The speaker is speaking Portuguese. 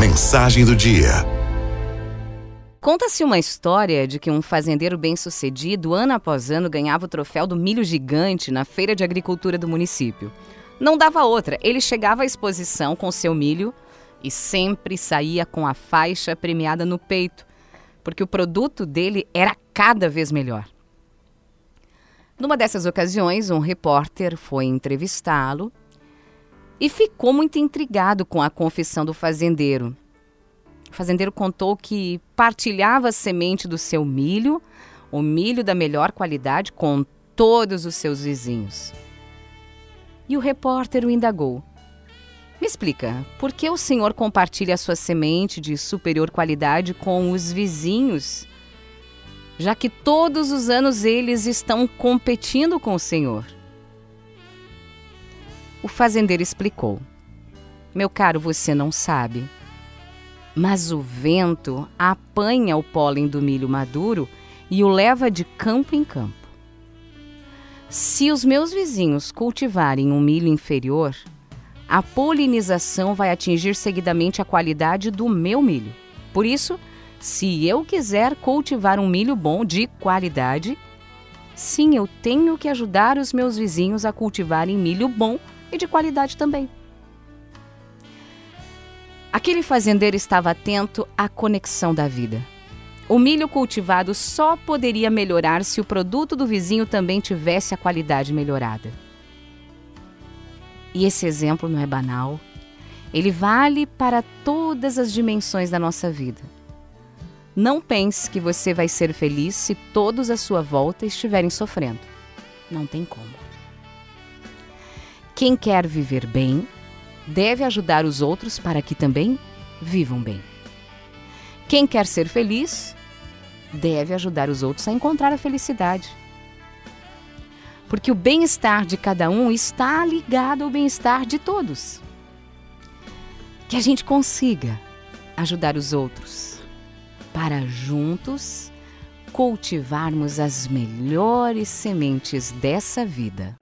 Mensagem do dia. Conta-se uma história de que um fazendeiro bem-sucedido, ano após ano, ganhava o troféu do milho gigante na feira de agricultura do município. Não dava outra, ele chegava à exposição com seu milho e sempre saía com a faixa premiada no peito, porque o produto dele era cada vez melhor. Numa dessas ocasiões, um repórter foi entrevistá-lo e ficou muito intrigado com a confissão do fazendeiro. O fazendeiro contou que partilhava a semente do seu milho, o milho da melhor qualidade, com todos os seus vizinhos. E o repórter o indagou. Me explica, por que o senhor compartilha a sua semente de superior qualidade com os vizinhos, já que todos os anos eles estão competindo com o senhor? O fazendeiro explicou: Meu caro, você não sabe. Mas o vento apanha o pólen do milho maduro e o leva de campo em campo. Se os meus vizinhos cultivarem um milho inferior, a polinização vai atingir seguidamente a qualidade do meu milho. Por isso, se eu quiser cultivar um milho bom de qualidade, sim, eu tenho que ajudar os meus vizinhos a cultivarem milho bom e de qualidade também. Aquele fazendeiro estava atento à conexão da vida. O milho cultivado só poderia melhorar se o produto do vizinho também tivesse a qualidade melhorada. E esse exemplo não é banal. Ele vale para todas as dimensões da nossa vida. Não pense que você vai ser feliz se todos à sua volta estiverem sofrendo. Não tem como. Quem quer viver bem deve ajudar os outros para que também vivam bem. Quem quer ser feliz deve ajudar os outros a encontrar a felicidade. Porque o bem-estar de cada um está ligado ao bem-estar de todos. Que a gente consiga ajudar os outros para juntos cultivarmos as melhores sementes dessa vida.